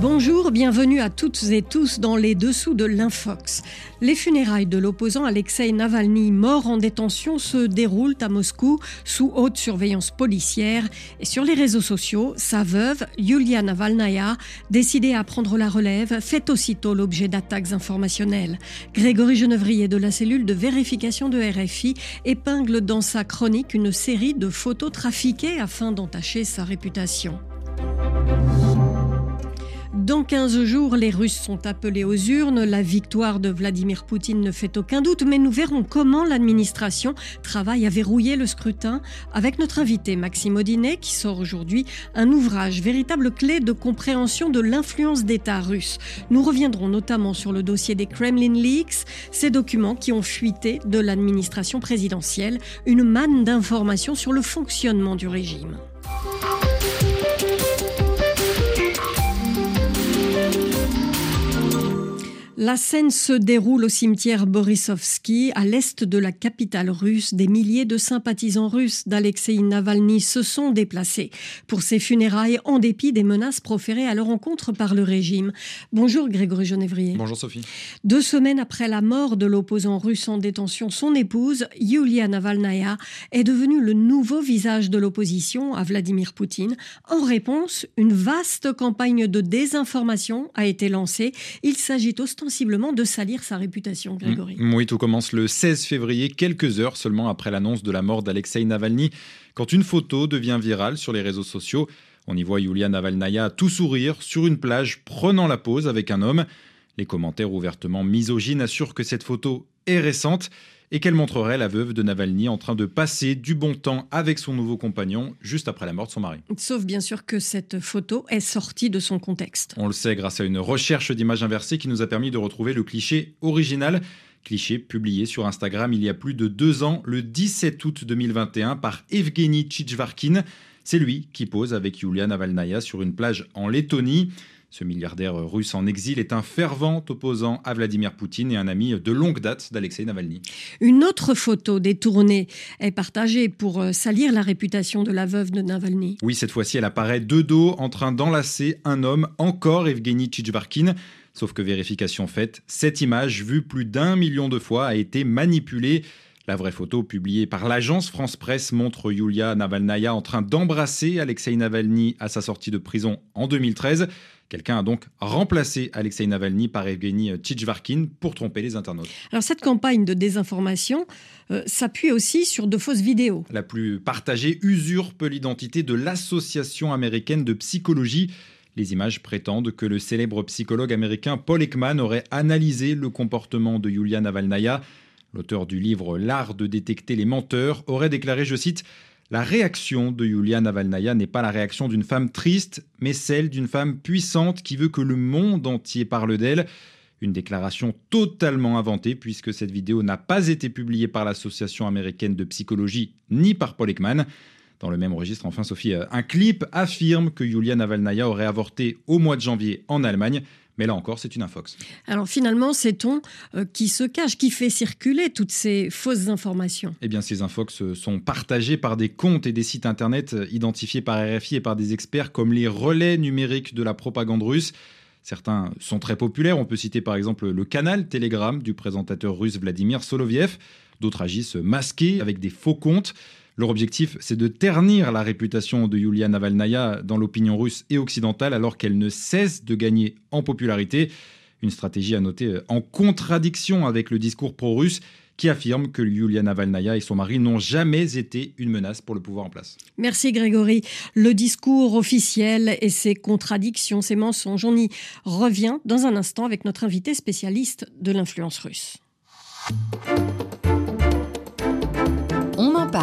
Bonjour, bienvenue à toutes et tous dans les dessous de l'Infox. Les funérailles de l'opposant Alexei Navalny, mort en détention, se déroulent à Moscou sous haute surveillance policière. Et sur les réseaux sociaux, sa veuve, Yulia Navalnaya, décidée à prendre la relève, fait aussitôt l'objet d'attaques informationnelles. Grégory Genevrier de la cellule de vérification de RFI épingle dans sa chronique une série de photos trafiquées afin d'entacher sa réputation. Dans 15 jours, les Russes sont appelés aux urnes. La victoire de Vladimir Poutine ne fait aucun doute, mais nous verrons comment l'administration travaille à verrouiller le scrutin avec notre invité Maxime Audinet, qui sort aujourd'hui un ouvrage, véritable clé de compréhension de l'influence d'État russe. Nous reviendrons notamment sur le dossier des Kremlin Leaks, ces documents qui ont fuité de l'administration présidentielle, une manne d'informations sur le fonctionnement du régime. La scène se déroule au cimetière Borisovski, à l'est de la capitale russe. Des milliers de sympathisants russes d'Alexei Navalny se sont déplacés pour ses funérailles en dépit des menaces proférées à leur encontre par le régime. Bonjour Grégory Genevrier. Bonjour Sophie. Deux semaines après la mort de l'opposant russe en détention, son épouse, Yulia Navalnaya, est devenue le nouveau visage de l'opposition à Vladimir Poutine. En réponse, une vaste campagne de désinformation a été lancée. Il s'agit ostensiblement sensiblement de salir sa réputation, Grégory. Mm, oui, tout commence le 16 février, quelques heures seulement après l'annonce de la mort d'Alexei Navalny, quand une photo devient virale sur les réseaux sociaux. On y voit Yulia Navalnaya tout sourire sur une plage prenant la pose avec un homme. Les commentaires ouvertement misogynes assurent que cette photo récente et qu'elle montrerait la veuve de Navalny en train de passer du bon temps avec son nouveau compagnon juste après la mort de son mari. Sauf bien sûr que cette photo est sortie de son contexte. On le sait grâce à une recherche d'images inversées qui nous a permis de retrouver le cliché original. Cliché publié sur Instagram il y a plus de deux ans, le 17 août 2021, par Evgeny Tchitchvarkin. C'est lui qui pose avec Yulia Navalnaya sur une plage en Lettonie. Ce milliardaire russe en exil est un fervent opposant à Vladimir Poutine et un ami de longue date d'Alexei Navalny. Une autre photo détournée est partagée pour euh, salir la réputation de la veuve de Navalny. Oui, cette fois-ci, elle apparaît de dos en train d'enlacer un homme, encore Evgeny Tchitchvarkin. Sauf que vérification faite, cette image, vue plus d'un million de fois, a été manipulée. La vraie photo publiée par l'agence France Presse montre Yulia Navalnaya en train d'embrasser Alexei Navalny à sa sortie de prison en 2013. Quelqu'un a donc remplacé Alexei Navalny par Evgeny Tchitchvarkin pour tromper les internautes. Alors cette campagne de désinformation euh, s'appuie aussi sur de fausses vidéos. La plus partagée usurpe l'identité de l'Association américaine de psychologie. Les images prétendent que le célèbre psychologue américain Paul Ekman aurait analysé le comportement de Yulia Navalnaya. L'auteur du livre L'art de détecter les menteurs aurait déclaré, je cite, la réaction de Yulia Navalnaya n'est pas la réaction d'une femme triste, mais celle d'une femme puissante qui veut que le monde entier parle d'elle. Une déclaration totalement inventée puisque cette vidéo n'a pas été publiée par l'Association américaine de psychologie ni par Paul Ekman. Dans le même registre, enfin, Sophie, euh, un clip affirme que Yulia Navalnaya aurait avorté au mois de janvier en Allemagne. Mais là encore, c'est une infox. Alors finalement, sait-on euh, qui se cache, qui fait circuler toutes ces fausses informations? Eh bien, ces infox euh, sont partagées par des comptes et des sites internet euh, identifiés par RFI et par des experts comme les relais numériques de la propagande russe. Certains sont très populaires. On peut citer par exemple le canal Telegram du présentateur russe Vladimir Soloviev. D'autres agissent masqués avec des faux comptes. Leur objectif, c'est de ternir la réputation de Yulia Navalnaya dans l'opinion russe et occidentale alors qu'elle ne cesse de gagner en popularité. Une stratégie à noter euh, en contradiction avec le discours pro-russe qui affirme que Yulia Navalnaya et son mari n'ont jamais été une menace pour le pouvoir en place. Merci Grégory. Le discours officiel et ses contradictions, ses mensonges, on y revient dans un instant avec notre invité spécialiste de l'influence russe.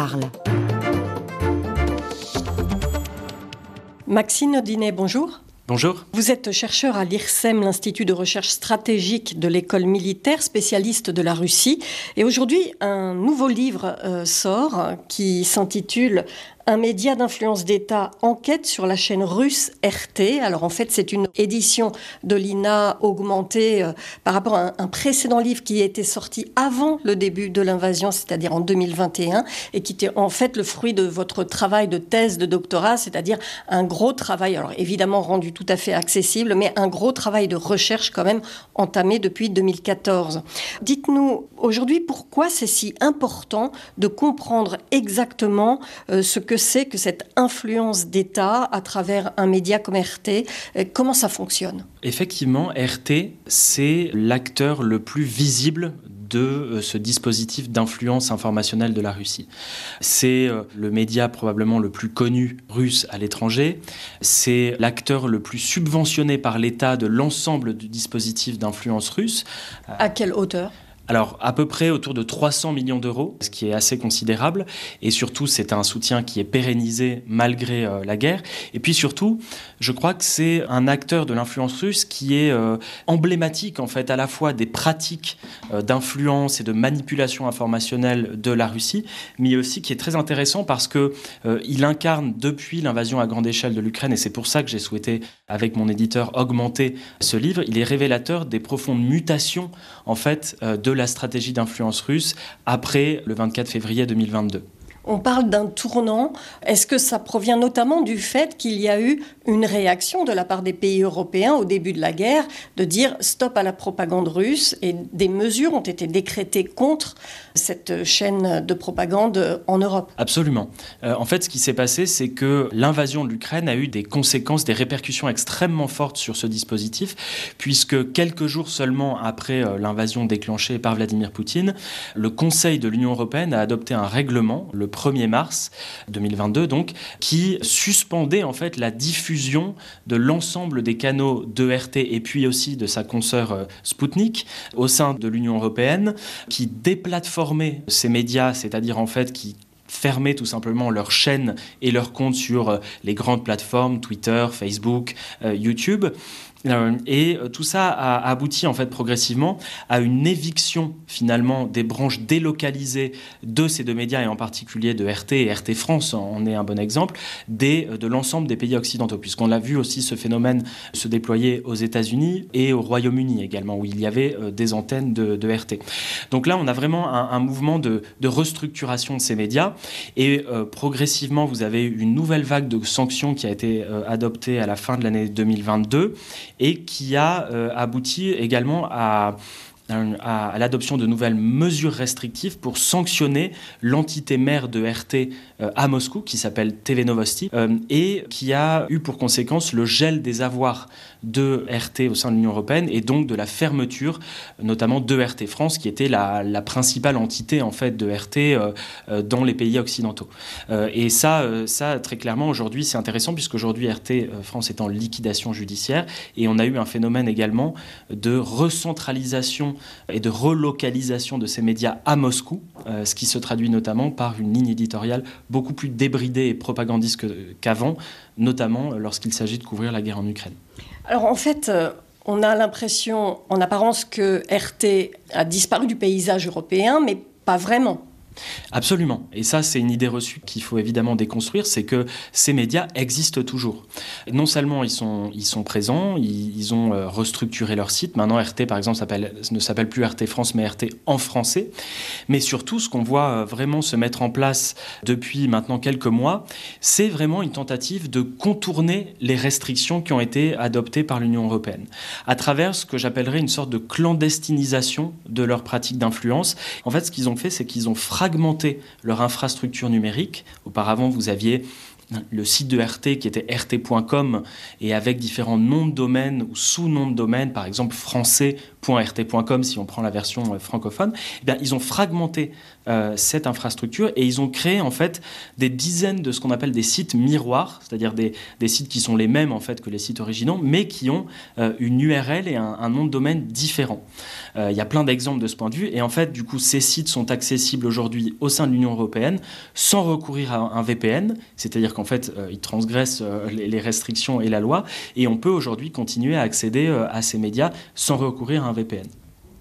Parle. Maxime Audinet, bonjour. Bonjour. Vous êtes chercheur à l'IRSEM, l'Institut de recherche stratégique de l'école militaire, spécialiste de la Russie. Et aujourd'hui, un nouveau livre euh, sort qui s'intitule un média d'influence d'État enquête sur la chaîne russe RT. Alors en fait, c'est une édition de l'INA augmentée euh, par rapport à un, précédent livre qui était sorti avant le début de l'invasion, c'est-à-dire en 2021, et qui était en fait le fruit de votre travail de thèse de doctorat, c'est-à-dire un gros travail, alors évidemment rendu tout à fait accessible, mais un gros travail de recherche quand même entamé depuis 2014. Dites-nous aujourd'hui pourquoi c'est si important de comprendre exactement euh, ce que c'est que cette influence d'État à travers un média comme RT euh, Comment ça fonctionne? Effectivement, RT, c'est l'acteur le plus visible de euh, ce dispositif d'influence informationnelle de la Russie. C'est euh, le média probablement le plus connu russe à l'étranger, c'est l'acteur le plus subventionné par l'État de l'ensemble du dispositif d'influence russe. À quelle hauteur? Alors, à peu près autour de 300 millions d'euros, ce qui est assez considérable. Et surtout, c'est un soutien qui est pérennisé malgré euh, la guerre. Et puis surtout, je crois que c'est un acteur de l'influence russe qui est euh, emblématique, en fait, à la fois des pratiques euh, d'influence et de manipulation informationnelle de la Russie, mais aussi qui est très intéressant parce que il incarne depuis l'invasion à grande échelle de l'Ukraine, et c'est pour ça que j'ai souhaité, avec mon éditeur, augmenter ce livre. Il est révélateur des profondes mutations, en fait, de la stratégie d'influence russe après le 24 février 2022. On parle d'un tournant. Est-ce que ça provient notamment du fait qu'il y a eu une réaction de la part des pays européens au début de la guerre de dire stop à la propagande russe et des mesures ont été décrétées contre cette chaîne de propagande en Europe? Absolument. Euh, en fait, ce qui s'est passé, c'est que l'invasion de l'Ukraine a eu des conséquences, des répercussions extrêmement fortes sur ce dispositif, puisque quelques jours seulement après euh, l'invasion déclenchée par Vladimir Poutine, le Conseil de l'Union européenne a adopté un règlement, le 1er mars 2022 donc, qui suspendait en fait la diffusion de l'ensemble des canaux de RT et puis aussi de sa consoeur euh, Sputnik au sein de l'Union européenne, qui déplatformait ces médias, c'est-à-dire en fait qui fermaient tout simplement leurs chaînes et leurs comptes sur euh, les grandes plateformes Twitter, Facebook, euh, YouTube. Euh, et tout ça a abouti en fait progressivement à une éviction finalement des branches délocalisées de ces deux médias et en particulier de RT et RT France en est un bon exemple des, de l'ensemble des pays occidentaux puisqu'on a vu aussi ce phénomène se déployer aux États-Unis et au Royaume-Uni également où il y avait des antennes de, RT. Donc là on a vraiment un, mouvement de, restructuration de ces médias et euh, progressivement vous avez une nouvelle vague de sanctions qui a été euh, adoptée à la fin de l'année 2022 et qui a euh, abouti également à l'adoption de nouvelles mesures restrictives pour sanctionner l'entité mère de RT euh, à Moscou, qui s'appelle TV Novosti, euh, et qui a eu pour conséquence le gel des avoirs de RT au sein de l'Union européenne et donc de la fermeture, notamment de RT France, qui était la, principale entité en fait de RT euh, dans les pays occidentaux. et ça, ça très clairement aujourd'hui, c'est intéressant puisqu'aujourd'hui RT France est en liquidation judiciaire et on a eu un phénomène également de recentralisation et de relocalisation de ces médias à Moscou, euh, ce qui se traduit notamment par une ligne éditoriale beaucoup plus débridée et propagandiste qu'avant, notamment lorsqu'il s'agit de couvrir la guerre en Ukraine. Alors en fait, euh, on a l'impression en apparence que RT a disparu du paysage européen, mais pas vraiment. Absolument. Et ça, c'est une idée reçue qu'il faut évidemment déconstruire, c'est que ces médias existent toujours. Non seulement ils sont, ils sont présents, ils, ont euh, restructuré leur site. Maintenant, RT, par exemple, ne s'appelle plus RT France, mais RT en français. Mais surtout, ce qu'on voit euh, vraiment se mettre en place depuis maintenant quelques mois, c'est vraiment une tentative de contourner les restrictions qui ont été adoptées par l'Union européenne, à travers ce que j'appellerais une sorte de clandestinisation de leurs pratiques d'influence. En fait, ce qu'ils ont fait, c'est qu'ils ont frappé fragmenter leur infrastructure numérique. Auparavant, vous aviez le site de RT qui était rt.com et avec différents noms de domaines ou sous-noms de domaines, par exemple français.rt.com si on prend la version euh, francophone, eh bien, ils ont fragmenté euh, cette infrastructure et ils ont créé en fait des dizaines de ce qu'on appelle des sites miroirs, c'est-à-dire des, sites qui sont les mêmes en fait que les sites originaux, mais qui ont euh, une URL et un, un, nom de domaine différent. Il y a plein d'exemples de ce point de vue et en fait du coup ces sites sont accessibles aujourd'hui au sein de l'Union européenne sans recourir à un VPN, c'est-à-dire qu'en fait, euh, ils transgressent euh, les, restrictions et la loi. Et on peut aujourd'hui continuer à accéder euh, à ces médias sans recourir à un VPN.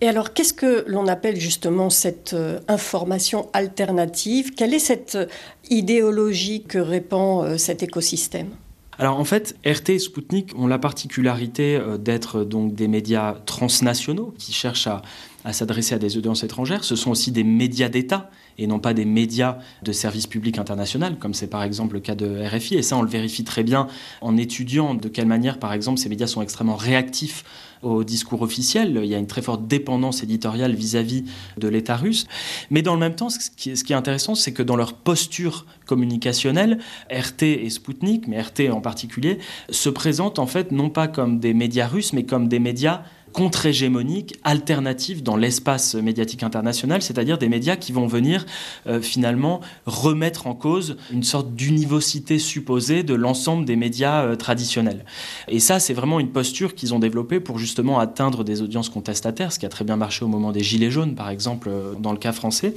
Et alors, qu'est-ce que l'on appelle justement cette euh, information alternative? Quelle est cette euh, idéologie que répand euh, cet écosystème? Alors en fait, RT et Sputnik ont la particularité d'être donc des médias transnationaux qui cherchent à, à s'adresser à des audiences étrangères. Ce sont aussi des médias d'État et non pas des médias de service public international, comme c'est par exemple le cas de RFI. Et ça, on le vérifie très bien en étudiant de quelle manière, par exemple, ces médias sont extrêmement réactifs au discours officiel. Il y a une très forte dépendance éditoriale vis-à-vis de l'État russe. Mais dans le même temps, ce qui est, intéressant, c'est que dans leur posture communicationnelle, RT et Sputnik, mais RT en particulier, se présentent en fait non pas comme des médias russes, mais comme des médias contre-hégémonique, alternative dans l'espace médiatique international, c'est-à-dire des médias qui vont venir euh, finalement remettre en cause une sorte d'univocité supposée de l'ensemble des médias euh, traditionnels. Et ça, c'est vraiment une posture qu'ils ont développée pour justement atteindre des audiences contestataires, ce qui a très bien marché au moment des Gilets jaunes, par exemple, euh, dans le cas français,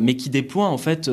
mais qui déploie en fait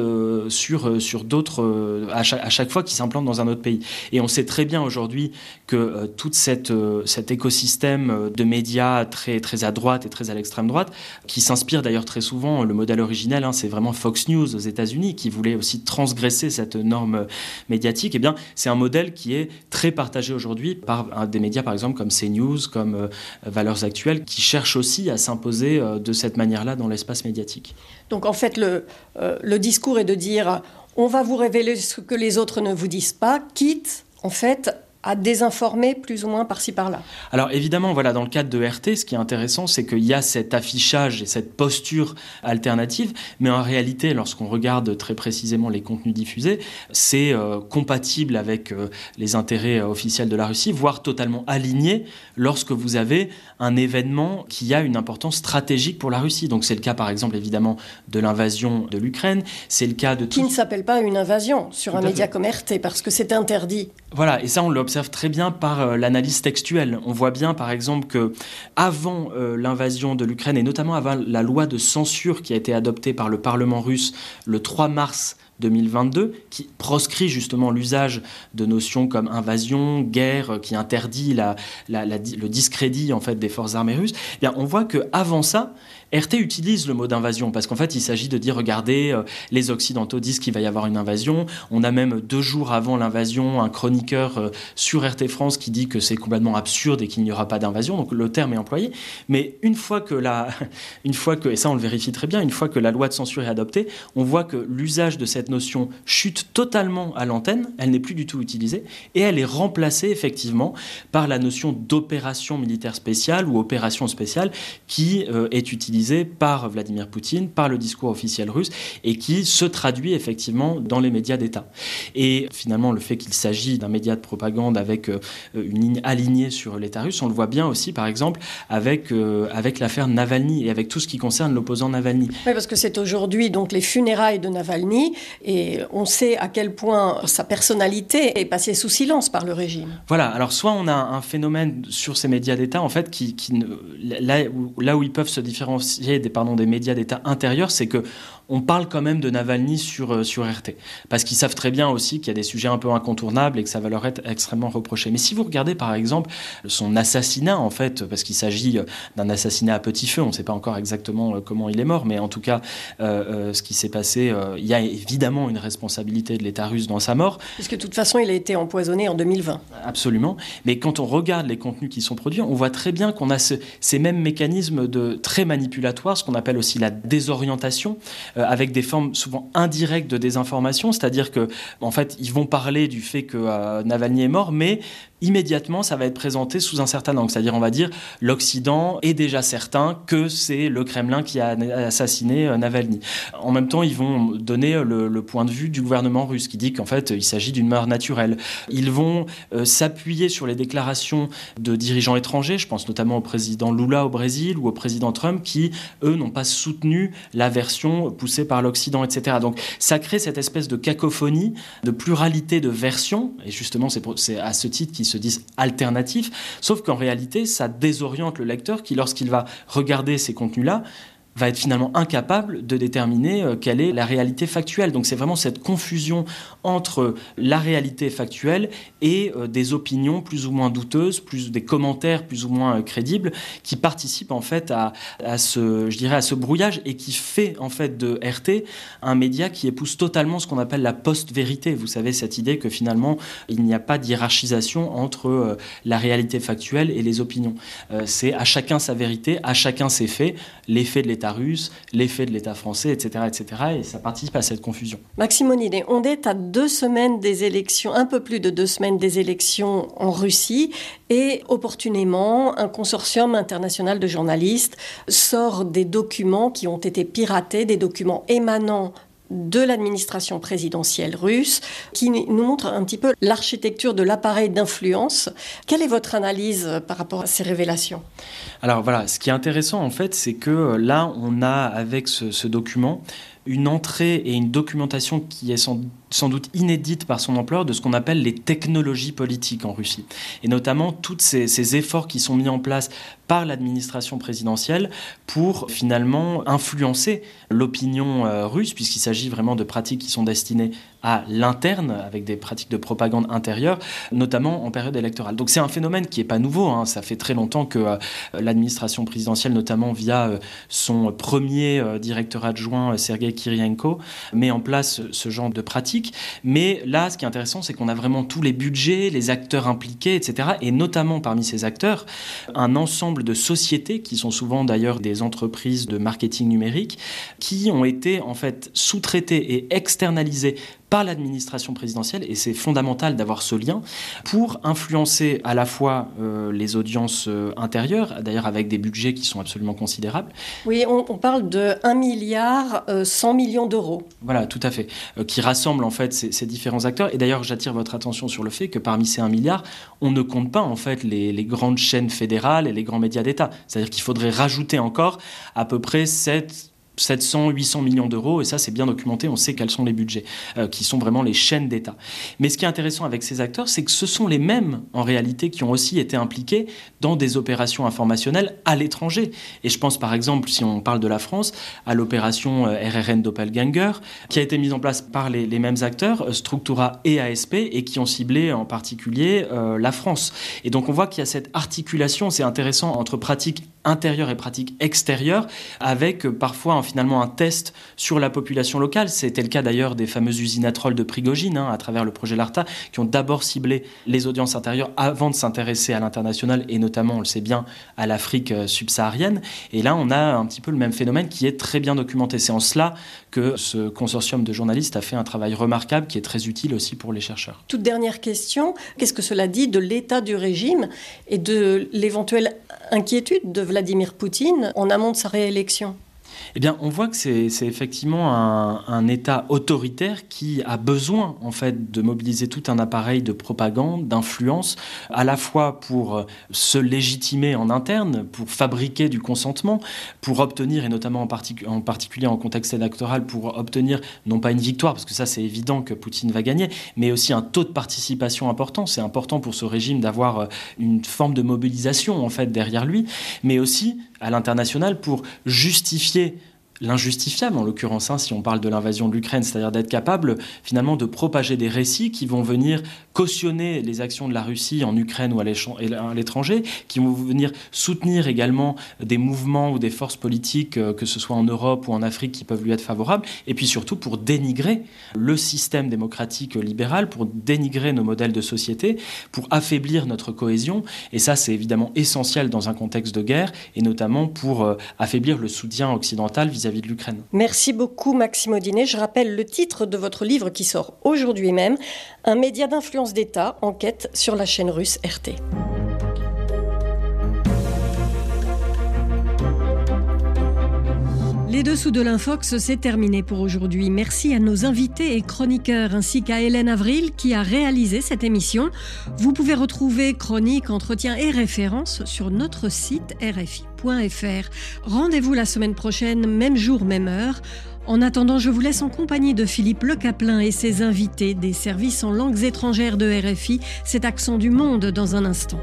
sur, sur d'autres, à, à, chaque fois qu'ils s'implantent dans un autre pays. Et on sait très bien aujourd'hui que tout cette, cet écosystème de médias très, très à droite et très à l'extrême droite, qui s'inspire d'ailleurs très souvent, le modèle originel, hein, c'est vraiment Fox News aux États-Unis, qui voulait aussi transgresser cette norme médiatique. Eh bien, c'est un modèle qui est très partagé aujourd'hui par des médias, par exemple, comme CNews, comme euh, Valeurs Actuelles, qui cherchent aussi à s'imposer euh, de cette manière-là dans l'espace médiatique. Donc, en fait, le, euh, le discours est de dire on va vous révéler ce que les autres ne vous disent pas, quitte, en fait, à désinformer plus ou moins par-ci par-là. Alors évidemment, voilà, dans le cadre de RT, ce qui est intéressant, c'est qu'il y a cet affichage et cette posture alternative, mais en réalité, lorsqu'on regarde très précisément les contenus diffusés, c'est euh, compatible avec euh, les intérêts euh, officiels de la Russie, voire totalement aligné lorsque vous avez un événement qui a une importance stratégique pour la Russie. Donc c'est le cas, par exemple, évidemment, de l'invasion de l'Ukraine, c'est le cas de... Qui ne s'appelle pas une invasion sur un média comme RT, parce que c'est interdit. Voilà, et ça, on le observe très bien par euh, l'analyse textuelle. On voit bien, par exemple, que avant euh, l'invasion de l'Ukraine et notamment avant la loi de censure qui a été adoptée par le Parlement russe le 3 mars 2022, qui proscrit justement l'usage de notions comme invasion, guerre, qui interdit le discrédit en fait des forces armées russes. Eh bien, on voit que avant ça, RT utilise le mot d'invasion parce qu'en fait, il s'agit de dire regardez, euh, les Occidentaux disent qu'il va y avoir une invasion. On a même deux jours avant l'invasion un chroniqueur euh, sur RT France qui dit que c'est complètement absurde et qu'il n'y aura pas d'invasion. Donc le terme est employé. Mais une fois que la, une fois que, et ça on le vérifie très bien, une fois que la loi de censure est adoptée, on voit que l'usage de cette notion chute totalement à l'antenne. Elle n'est plus du tout utilisée et elle est remplacée effectivement par la notion d'opération militaire spéciale ou opération spéciale qui euh, est utilisée par Vladimir Poutine, par le discours officiel russe, et qui se traduit effectivement dans les médias d'État. Et finalement, le fait qu'il s'agit d'un média de propagande avec euh, une ligne alignée sur l'État russe, on le voit bien aussi, par exemple, avec, euh, avec l'affaire Navalny et avec tout ce qui concerne l'opposant Navalny. Oui, parce que c'est aujourd'hui donc les funérailles de Navalny, et on sait à quel point sa personnalité est passée sous silence par le régime. Voilà, alors soit on a un phénomène sur ces médias d'État, en fait, qui, là, où, ils peuvent se différencier des médias d'État intérieurs, c'est que on parle quand même de Navalny sur, euh, sur RT. Parce qu'ils savent très bien aussi qu'il y a des sujets un peu incontournables et que ça va leur être extrêmement reproché. Mais si vous regardez par exemple son assassinat, en fait, parce qu'il s'agit euh, d'un assassinat à petit feu, on ne sait pas encore exactement euh, comment il est mort, mais en tout cas, ce qui s'est passé, il y a évidemment une responsabilité de l'État russe dans sa mort. Puisque de toute façon, il a été empoisonné en 2020. Absolument. Mais quand on regarde les contenus qui sont produits, on voit très bien qu'on a ces mêmes mécanismes de très manipulatoires, ce qu'on appelle aussi la désorientation. Euh, avec des formes souvent indirectes de désinformation, c'est-à-dire que en fait ils vont parler du fait que euh, Navalny est mort, mais immédiatement, ça va être présenté sous un certain angle. C'est-à-dire, on va dire, l'Occident est déjà certain que c'est le Kremlin qui a assassiné euh, Navalny. En même temps, ils vont donner le, point de vue du gouvernement russe qui dit qu'en fait, il s'agit d'une mort naturelle. Ils vont euh, s'appuyer sur les déclarations de dirigeants étrangers, je pense notamment au président Lula au Brésil ou au président Trump, qui, eux, n'ont pas soutenu la version poussée par l'Occident, etc. Donc, ça crée cette espèce de cacophonie, de pluralité de versions, et justement, c'est à ce titre qu'ils se disent alternatifs, sauf qu'en réalité, ça désoriente le lecteur qui, lorsqu'il va regarder ces contenus-là, va être finalement incapable de déterminer euh, quelle est la réalité factuelle. Donc c'est vraiment cette confusion entre la réalité factuelle et euh, des opinions plus ou moins douteuses, plus des commentaires plus ou moins euh, crédibles, qui participent en fait à, ce, je dirais, à ce brouillage et qui fait en fait de RT un média qui épouse totalement ce qu'on appelle la post-vérité. Vous savez cette idée que finalement il n'y a pas d'hierarchisation entre la réalité factuelle et les opinions. c'est à chacun sa vérité, à chacun ses faits, les faits de l'État russe, l'effet de l'État français, etc., etc. Et ça participe à cette confusion. Maximonide, on est à deux semaines des élections, un peu plus de deux semaines des élections en Russie, et opportunément, un consortium international de journalistes sort des documents qui ont été piratés, des documents émanant de l'administration présidentielle russe, qui nous montre un petit peu l'architecture de l'appareil d'influence. Quelle est votre analyse par rapport à ces révélations? Alors voilà, ce qui est intéressant en fait, c'est que là, on a avec ce, document une entrée et une documentation qui est sans, doute inédite par son ampleur de ce qu'on appelle les technologies politiques en Russie. Et notamment tous ces, ces, efforts qui sont mis en place par l'administration présidentielle pour finalement influencer l'opinion euh, russe, puisqu'il s'agit vraiment de pratiques qui sont destinées à l'interne, avec des pratiques de propagande intérieure, notamment en période électorale. Donc c'est un phénomène qui n'est pas nouveau, hein. ça fait très longtemps que euh, l'administration présidentielle, notamment via euh, son premier directeur adjoint, Sergei Kirienko, met en place ce genre de pratiques. Mais là, ce qui est intéressant, c'est qu'on a vraiment tous les budgets, les acteurs impliqués, etc. Et notamment parmi ces acteurs, un ensemble de sociétés, qui sont souvent d'ailleurs des entreprises de marketing numérique, qui ont été en fait sous-traitées et externalisées par l'administration présidentielle, et c'est fondamental d'avoir ce lien, pour influencer à la fois euh, les audiences euh, intérieures, d'ailleurs avec des budgets qui sont absolument considérables. Oui, on, parle de 1 milliard 100 euh, millions d'euros. Voilà, tout à fait, qui rassemble en fait ces, différents acteurs. Et d'ailleurs, j'attire votre attention sur le fait que parmi ces 1 milliard, on ne compte pas en fait les, les grandes chaînes fédérales et les grands médias d'État. C'est-à-dire qu'il faudrait rajouter encore à peu près 7 700, 800 millions d'euros, et ça c'est bien documenté, on sait quels sont les budgets, euh, qui sont vraiment les chaînes d'État. Mais ce qui est intéressant avec ces acteurs, c'est que ce sont les mêmes, en réalité, qui ont aussi été impliqués dans des opérations informationnelles à l'étranger. Et je pense par exemple, si on parle de la France, à l'opération euh, RRN Doppelganger, qui a été mise en place par les, mêmes acteurs, euh, Structura et ASP, et qui ont ciblé en particulier la France. Et donc on voit qu'il y a cette articulation, c'est intéressant, entre pratiques intérieures et pratiques extérieures, avec parfois un finalement un test sur la population locale. C'était le cas d'ailleurs des fameuses usines à de Prigogine, hein, à travers le projet LARTA, qui ont d'abord ciblé les audiences intérieures avant de s'intéresser à l'international et notamment, on le sait bien, à l'Afrique euh, subsaharienne. Et là, on a un petit peu le même phénomène qui est très bien documenté. C'est en cela que ce consortium de journalistes a fait un travail remarquable qui est très utile aussi pour les chercheurs. Toute dernière question, qu'est-ce que cela dit de l'état du régime et de l'éventuelle inquiétude de Vladimir Poutine en amont de sa réélection? Eh bien, on voit que c'est effectivement un, État autoritaire qui a besoin, en fait, de mobiliser tout un appareil de propagande, d'influence, à la fois pour euh, se légitimer en interne, pour fabriquer du consentement, pour obtenir, et notamment en, particulier en contexte électoral, pour obtenir non pas une victoire, parce que ça c'est évident que Poutine va gagner, mais aussi un taux de participation important. C'est important pour ce régime d'avoir euh, une forme de mobilisation, en fait, derrière lui, mais aussi à l'international pour justifier l'injustifiable, en l'occurrence, hein, si on parle de l'invasion de l'Ukraine, c'est-à-dire d'être capable finalement de propager des récits qui vont venir cautionner les actions de la Russie en Ukraine ou à l'étranger, qui vont venir soutenir également des mouvements ou des forces politiques, euh, que ce soit en Europe ou en Afrique, qui peuvent lui être favorables, et puis surtout pour dénigrer le système démocratique libéral, pour dénigrer nos modèles de société, pour affaiblir notre cohésion, et ça c'est évidemment essentiel dans un contexte de guerre, et notamment pour euh, affaiblir le soutien occidental vis-à-vis Merci beaucoup Maxime Audinet. Je rappelle le titre de votre livre qui sort aujourd'hui même, Un média d'influence d'État, enquête sur la chaîne russe RT. Les dessous de l'Infox, c'est terminé pour aujourd'hui. Merci à nos invités et chroniqueurs ainsi qu'à Hélène Avril qui a réalisé cette émission. Vous pouvez retrouver chroniques, entretiens et références sur notre site rfi.fr. Rendez-vous la semaine prochaine, même jour, même heure. En attendant, je vous laisse en compagnie de Philippe Le Caplin et ses invités des services en langues étrangères de RFI, cet accent du monde dans un instant.